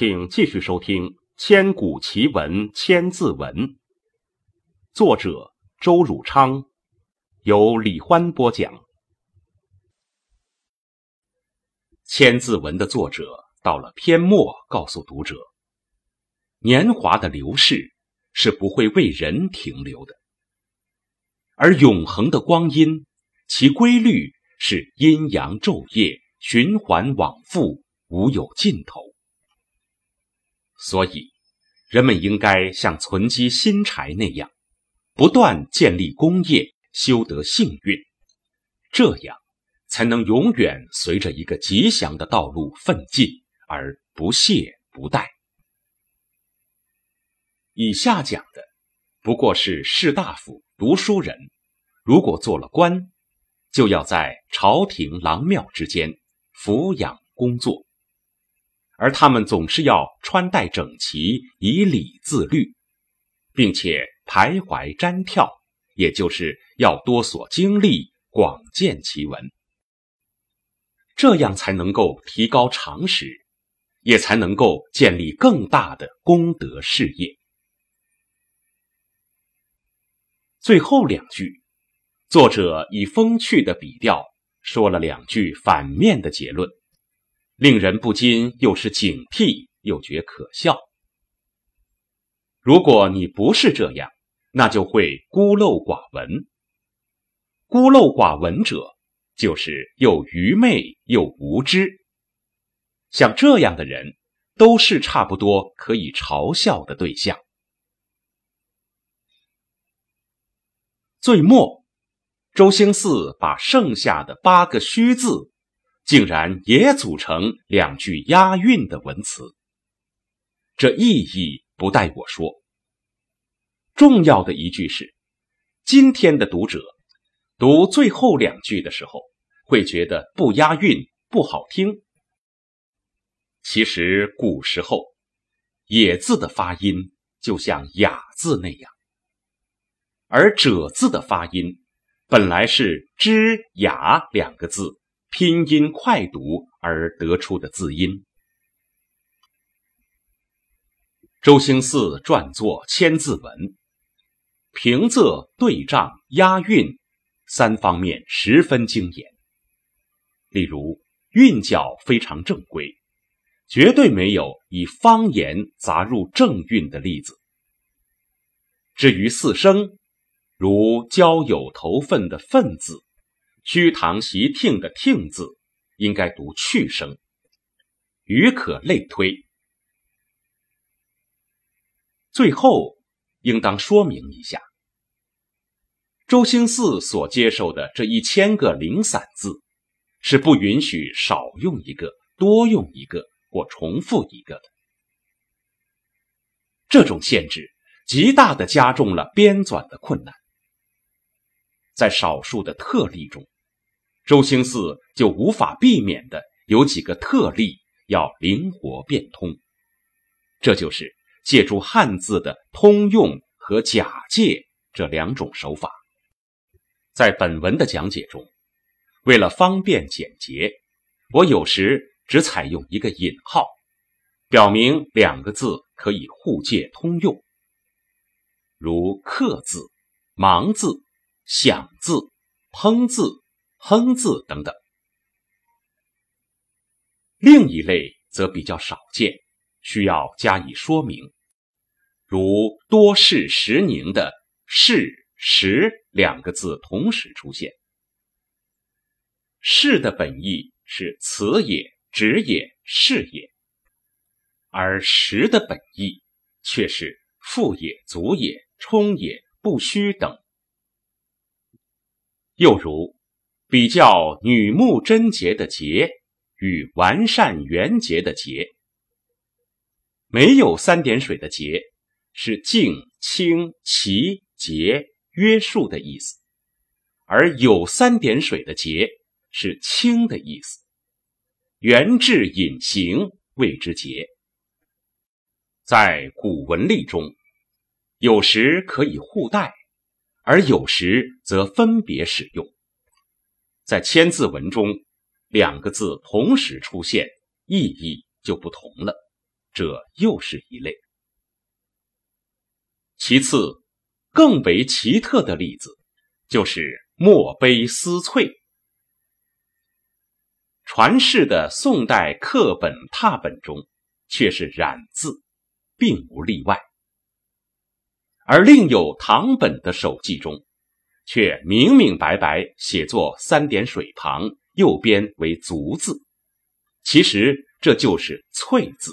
请继续收听《千古奇文千字文》，作者周汝昌，由李欢播讲。《千字文》的作者到了篇末，告诉读者：年华的流逝是不会为人停留的，而永恒的光阴，其规律是阴阳昼夜循环往复，无有尽头。所以，人们应该像存积新柴那样，不断建立功业，修得幸运，这样才能永远随着一个吉祥的道路奋进，而不懈不怠。以下讲的不过是士大夫、读书人，如果做了官，就要在朝廷郎庙之间抚养工作。而他们总是要穿戴整齐，以礼自律，并且徘徊瞻眺，也就是要多所经历，广见其闻，这样才能够提高常识，也才能够建立更大的功德事业。最后两句，作者以风趣的笔调说了两句反面的结论。令人不禁又是警惕又觉可笑。如果你不是这样，那就会孤陋寡闻。孤陋寡闻者，就是又愚昧又无知。像这样的人，都是差不多可以嘲笑的对象。最末，周兴嗣把剩下的八个虚字。竟然也组成两句押韵的文词，这意义不待我说。重要的一句是，今天的读者读最后两句的时候，会觉得不押韵不好听。其实古时候“野”字的发音就像“雅”字那样，而“者”字的发音本来是“知雅”两个字。拼音快读而得出的字音。周兴嗣撰作《千字文》，平仄、对仗、押韵三方面十分精严。例如韵脚非常正规，绝对没有以方言杂入正韵的例子。至于四声，如交友投份的“份”字。虚堂习听的“听”字应该读去声，余可类推。最后，应当说明一下，周兴嗣所接受的这一千个零散字，是不允许少用一个、多用一个或重复一个的。这种限制极大的加重了编纂的困难。在少数的特例中，周兴嗣就无法避免的有几个特例要灵活变通，这就是借助汉字的通用和假借这两种手法。在本文的讲解中，为了方便简洁，我有时只采用一个引号，表明两个字可以互借通用，如“克”字、“盲”字。响字、烹字、哼字等等。另一类则比较少见，需要加以说明，如多事时宁的“事”“时”两个字同时出现，“事”的本意是辞也、职也、事也，而“时”的本意却是富也、足也、充也、不虚等。又如，比较女慕贞洁的洁与完善圆洁的洁，没有三点水的洁是静、清、齐、洁、约束的意思，而有三点水的洁是清的意思，圆质隐形谓之洁。在古文例中，有时可以互代。而有时则分别使用，在千字文中，两个字同时出现，意义就不同了。这又是一类。其次，更为奇特的例子，就是墨碑丝翠。传世的宋代刻本拓本中，却是染字，并无例外。而另有唐本的手记中，却明明白白写作三点水旁，右边为足字，其实这就是翠字。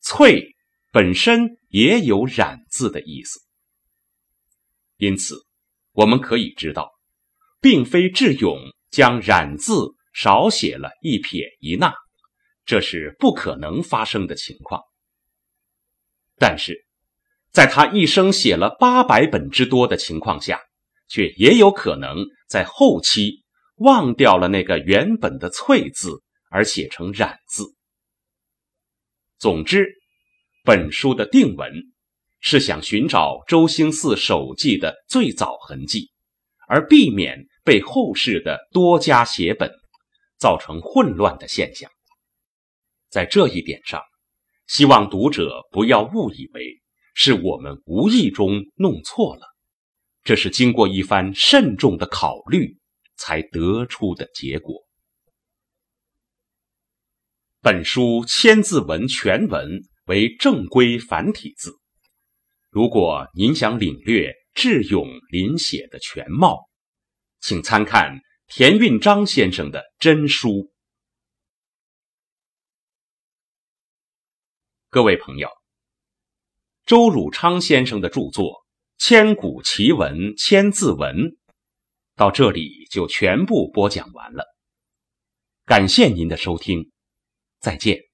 翠本身也有染字的意思，因此我们可以知道，并非智勇将染字少写了一撇一捺，这是不可能发生的情况。但是。在他一生写了八百本之多的情况下，却也有可能在后期忘掉了那个原本的“翠”字，而写成“染”字。总之，本书的定文是想寻找周兴嗣手记的最早痕迹，而避免被后世的多加写本造成混乱的现象。在这一点上，希望读者不要误以为。是我们无意中弄错了，这是经过一番慎重的考虑才得出的结果。本书千字文全文为正规繁体字，如果您想领略智勇临写的全貌，请参看田运章先生的真书。各位朋友。周汝昌先生的著作《千古奇文千字文》到这里就全部播讲完了。感谢您的收听，再见。